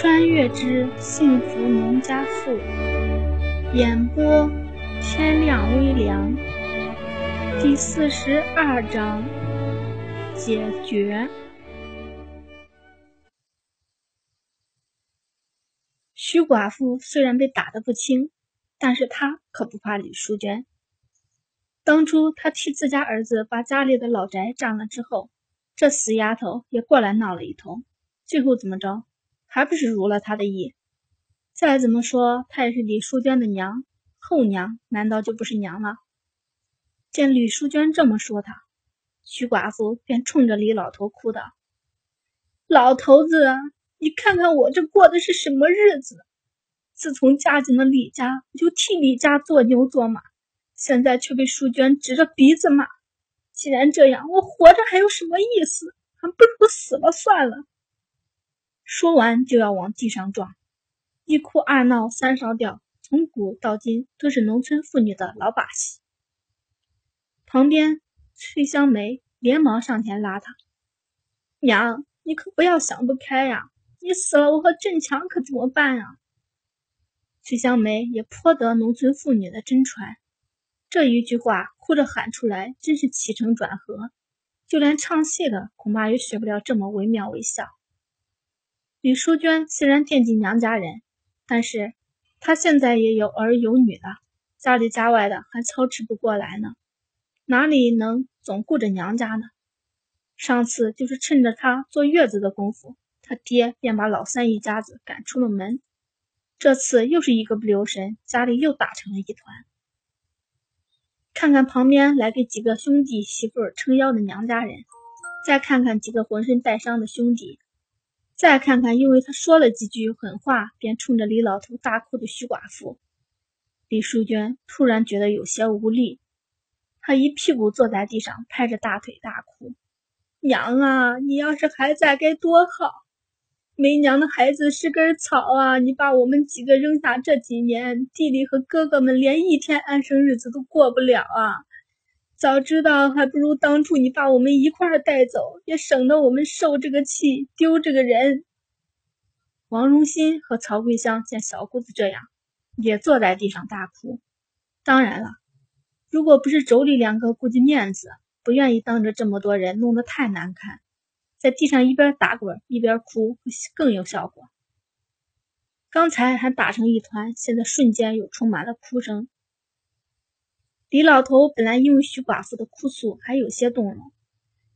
穿越之幸福农家妇，演播天亮微凉，第四十二章解决。徐寡妇虽然被打得不轻，但是她可不怕李淑娟。当初她替自家儿子把家里的老宅占了之后，这死丫头也过来闹了一通，最后怎么着？还不是如了他的意。再怎么说，她也是李淑娟的娘，后娘难道就不是娘了？见李淑娟这么说，她徐寡妇便冲着李老头哭道：“老头子，你看看我这过的是什么日子？自从嫁进了李家，我就替李家做牛做马，现在却被淑娟指着鼻子骂。既然这样，我活着还有什么意思？还不如死了算了。”说完就要往地上撞，一哭二闹三上吊，从古到今都是农村妇女的老把戏。旁边崔香梅连忙上前拉她：“娘，你可不要想不开呀！你死了，我和振强可怎么办呀？”崔香梅也颇得农村妇女的真传，这一句话哭着喊出来，真是起承转合，就连唱戏的恐怕也学不了这么惟妙惟肖。李淑娟虽然惦记娘家人，但是她现在也有儿有女了，家里家外的还操持不过来呢，哪里能总顾着娘家呢？上次就是趁着她坐月子的功夫，她爹便把老三一家子赶出了门。这次又是一个不留神，家里又打成了一团。看看旁边来给几个兄弟媳妇撑腰的娘家人，再看看几个浑身带伤的兄弟。再看看，因为他说了几句狠话，便冲着李老头大哭的徐寡妇，李淑娟突然觉得有些无力，她一屁股坐在地上，拍着大腿大哭：“娘啊，你要是还在该多好！没娘的孩子是根草啊！你把我们几个扔下这几年，弟弟和哥哥们连一天安生日子都过不了啊！”早知道，还不如当初你把我们一块儿带走，也省得我们受这个气，丢这个人。王荣新和曹桂香见小姑子这样，也坐在地上大哭。当然了，如果不是妯娌两个顾及面子，不愿意当着这么多人弄得太难看，在地上一边打滚一边哭更有效果。刚才还打成一团，现在瞬间又充满了哭声。李老头本来因为徐寡妇的哭诉还有些动容，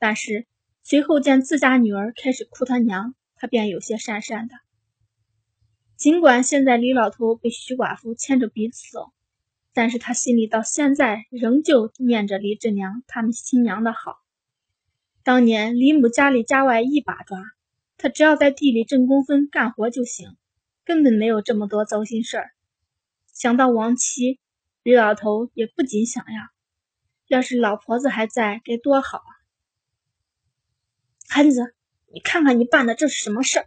但是随后见自家女儿开始哭他娘，他便有些讪讪的。尽管现在李老头被徐寡妇牵着鼻子走，但是他心里到现在仍旧念着李志娘他们新娘的好。当年李母家里家外一把抓，他只要在地里挣工分干活就行，根本没有这么多糟心事儿。想到亡妻。李老头也不禁想呀，要是老婆子还在，该多好啊！孩子，你看看你办的这是什么事儿？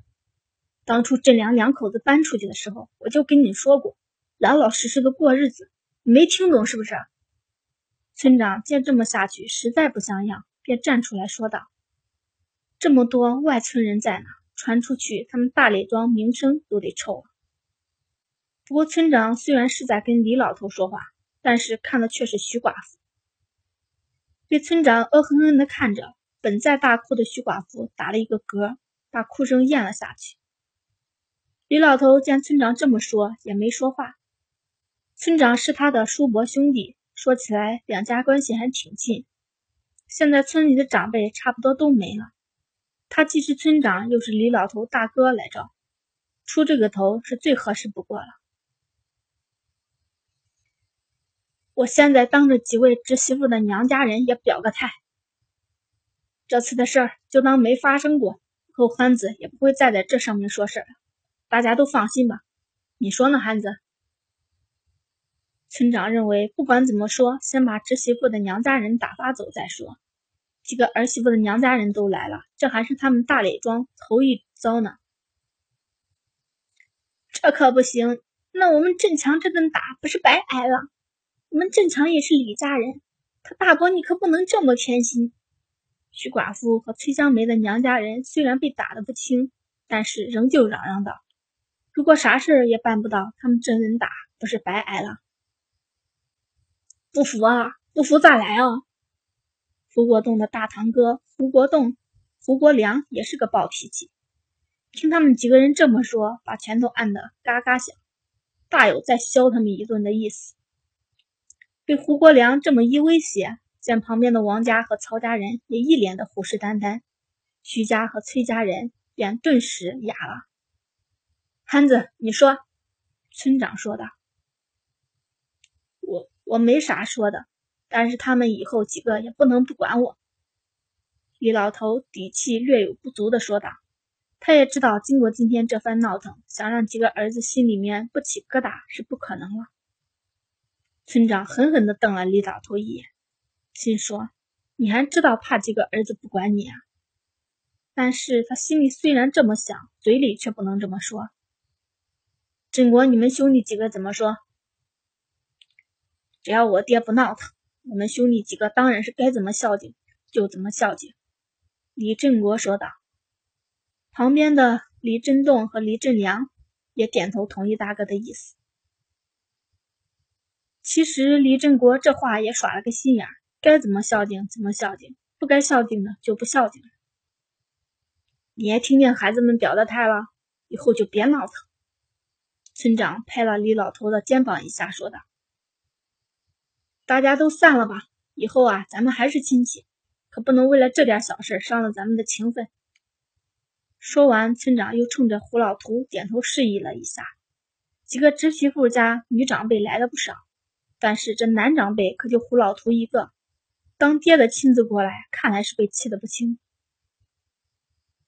当初郑良两口子搬出去的时候，我就跟你说过，老老实实的过日子，你没听懂是不是？村长见这么下去实在不像样，便站出来说道：“这么多外村人在呢，传出去，他们大李庄名声都得臭了。”不过，村长虽然是在跟李老头说话，但是看的却是徐寡妇。被村长恶狠狠地看着，本在大哭的徐寡妇打了一个嗝，把哭声咽了下去。李老头见村长这么说，也没说话。村长是他的叔伯兄弟，说起来两家关系还挺近。现在村里的长辈差不多都没了，他既是村长，又是李老头大哥来着，出这个头是最合适不过了。我现在当着几位侄媳妇的娘家人也表个态，这次的事儿就当没发生过，后欢子也不会再在这上面说事儿了。大家都放心吧，你说呢，憨子？村长认为，不管怎么说，先把侄媳妇的娘家人打发走再说。几个儿媳妇的娘家人都来了，这还是他们大磊庄头一遭呢。这可不行，那我们镇强这顿打不是白挨了？我们正常也是李家人，他大伯你可不能这么偏心。徐寡妇和崔香梅的娘家人虽然被打得不轻，但是仍旧嚷嚷道：“如果啥事也办不到，他们真人打不是白挨了？不服啊！不服咋来啊？胡国栋的大堂哥胡国栋、胡国良也是个暴脾气，听他们几个人这么说，把拳头按得嘎嘎响，大有再削他们一顿的意思。被胡国良这么一威胁，见旁边的王家和曹家人也一脸的虎视眈眈，徐家和崔家人便顿时哑了。憨子，你说，村长说道：“我我没啥说的。”但是他们以后几个也不能不管我。”李老头底气略有不足的说道。他也知道，经过今天这番闹腾，想让几个儿子心里面不起疙瘩是不可能了。村长狠狠地瞪了李老头一眼，心说：“你还知道怕几个儿子不管你啊？”但是他心里虽然这么想，嘴里却不能这么说。振国，你们兄弟几个怎么说？只要我爹不闹腾。我们兄弟几个当然是该怎么孝敬就怎么孝敬。”李振国说道。旁边的李振栋和李振良也点头同意大哥的意思。其实李振国这话也耍了个心眼儿，该怎么孝敬怎么孝敬，不该孝敬的就不孝敬。你也听见孩子们表的态了，以后就别闹腾。村长拍了李老头的肩膀一下，说道。大家都散了吧，以后啊，咱们还是亲戚，可不能为了这点小事伤了咱们的情分。说完，村长又冲着胡老图点头示意了一下。几个侄媳妇家女长辈来了不少，但是这男长辈可就胡老图一个，当爹的亲自过来，看来是被气得不轻。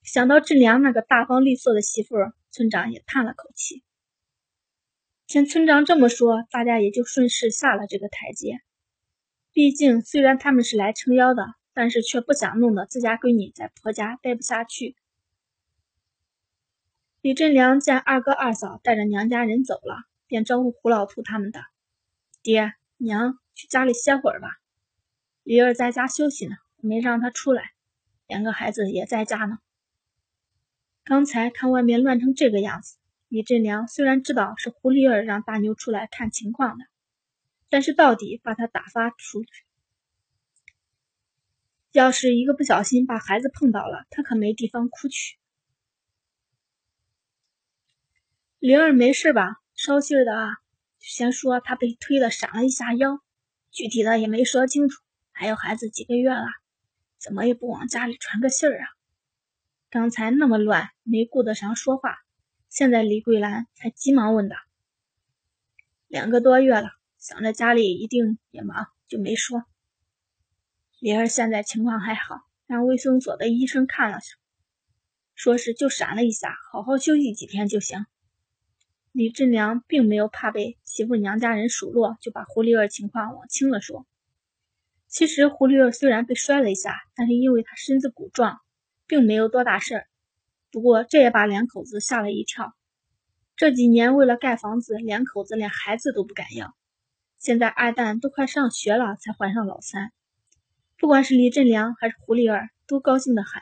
想到郑良那个大方利索的媳妇，村长也叹了口气。见村长这么说，大家也就顺势下了这个台阶。毕竟，虽然他们是来撑腰的，但是却不想弄得自家闺女在婆家待不下去。李振良见二哥二嫂带着娘家人走了，便招呼胡老图他们的爹娘去家里歇会儿吧。李儿在家休息呢，没让他出来，两个孩子也在家呢。刚才看外面乱成这个样子。李振良虽然知道是胡丽儿让大妞出来看情况的，但是到底把他打发出去，要是一个不小心把孩子碰倒了，他可没地方哭去。灵儿没事吧？捎信的啊，先说他被推了闪了一下腰，具体的也没说清楚。还有孩子几个月了，怎么也不往家里传个信儿啊？刚才那么乱，没顾得上说话。现在李桂兰才急忙问道：“两个多月了，想着家里一定也忙，就没说。李儿现在情况还好，让卫生所的医生看了下，说是就闪了一下，好好休息几天就行。”李振良并没有怕被媳妇娘家人数落，就把胡丽儿情况往轻了说。其实胡丽儿虽然被摔了一下，但是因为她身子骨壮，并没有多大事儿。不过这也把两口子吓了一跳。这几年为了盖房子，两口子连孩子都不敢要。现在二蛋都快上学了，才怀上老三。不管是李振良还是胡丽儿，都高兴的很。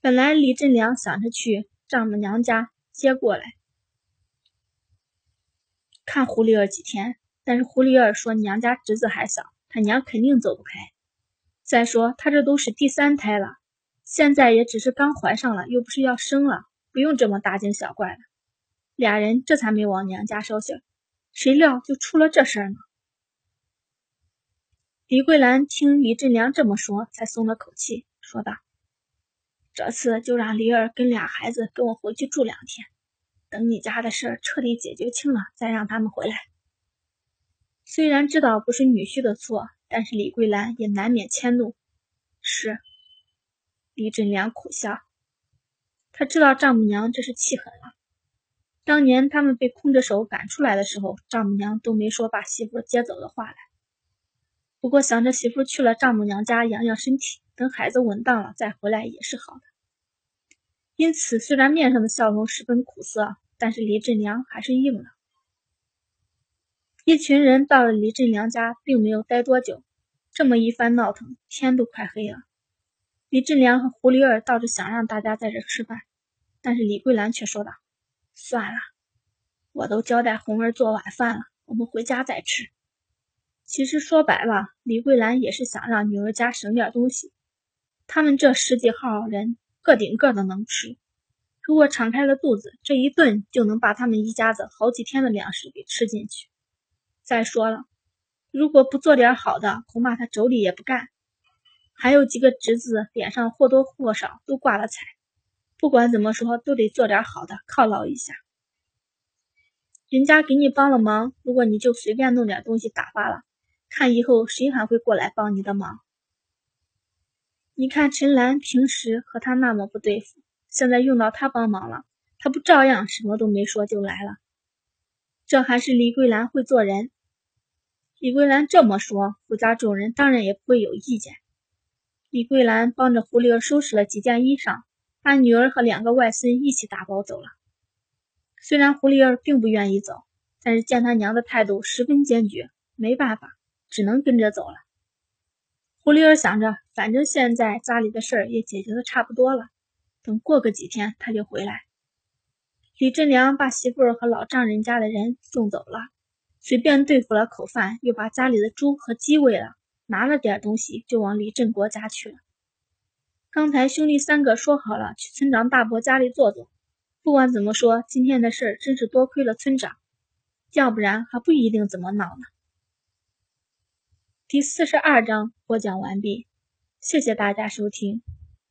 本来李振良想着去丈母娘家接过来看胡丽儿几天，但是胡丽儿说娘家侄子还小，他娘肯定走不开。再说他这都是第三胎了。现在也只是刚怀上了，又不是要生了，不用这么大惊小怪的。俩人这才没往娘家捎信，谁料就出了这事儿呢。李桂兰听李振良这么说，才松了口气，说道：“这次就让李儿跟俩孩子跟我回去住两天，等你家的事儿彻底解决清了，再让他们回来。”虽然知道不是女婿的错，但是李桂兰也难免迁怒。是。李振良苦笑，他知道丈母娘这是气狠了。当年他们被空着手赶出来的时候，丈母娘都没说把媳妇接走的话来。不过想着媳妇去了丈母娘家养养身体，等孩子稳当了再回来也是好的。因此，虽然面上的笑容十分苦涩，但是李振良还是应了。一群人到了李振良家，并没有待多久，这么一番闹腾，天都快黑了。李振良和胡丽儿倒是想让大家在这吃饭，但是李桂兰却说道：“算了，我都交代红儿做晚饭了，我们回家再吃。”其实说白了，李桂兰也是想让女儿家省点东西。他们这十几号人个顶个的能吃，如果敞开了肚子，这一顿就能把他们一家子好几天的粮食给吃进去。再说了，如果不做点好的，恐怕他妯娌也不干。还有几个侄子脸上或多或少都挂了彩，不管怎么说，都得做点好的犒劳一下。人家给你帮了忙，如果你就随便弄点东西打发了。看以后谁还会过来帮你的忙？你看陈兰平时和他那么不对付，现在用到他帮忙了，他不照样什么都没说就来了？这还是李桂兰会做人。李桂兰这么说，胡家众人当然也不会有意见。李桂兰帮着胡丽儿收拾了几件衣裳，把女儿和两个外孙一起打包走了。虽然胡丽儿并不愿意走，但是见他娘的态度十分坚决，没办法。只能跟着走了。胡丽儿想着，反正现在家里的事儿也解决的差不多了，等过个几天他就回来。李振良把媳妇儿和老丈人家的人送走了，随便对付了口饭，又把家里的猪和鸡喂了，拿了点东西就往李振国家去了。刚才兄弟三个说好了去村长大伯家里坐坐，不管怎么说，今天的事儿真是多亏了村长，要不然还不一定怎么闹呢。第四十二章播讲完毕，谢谢大家收听。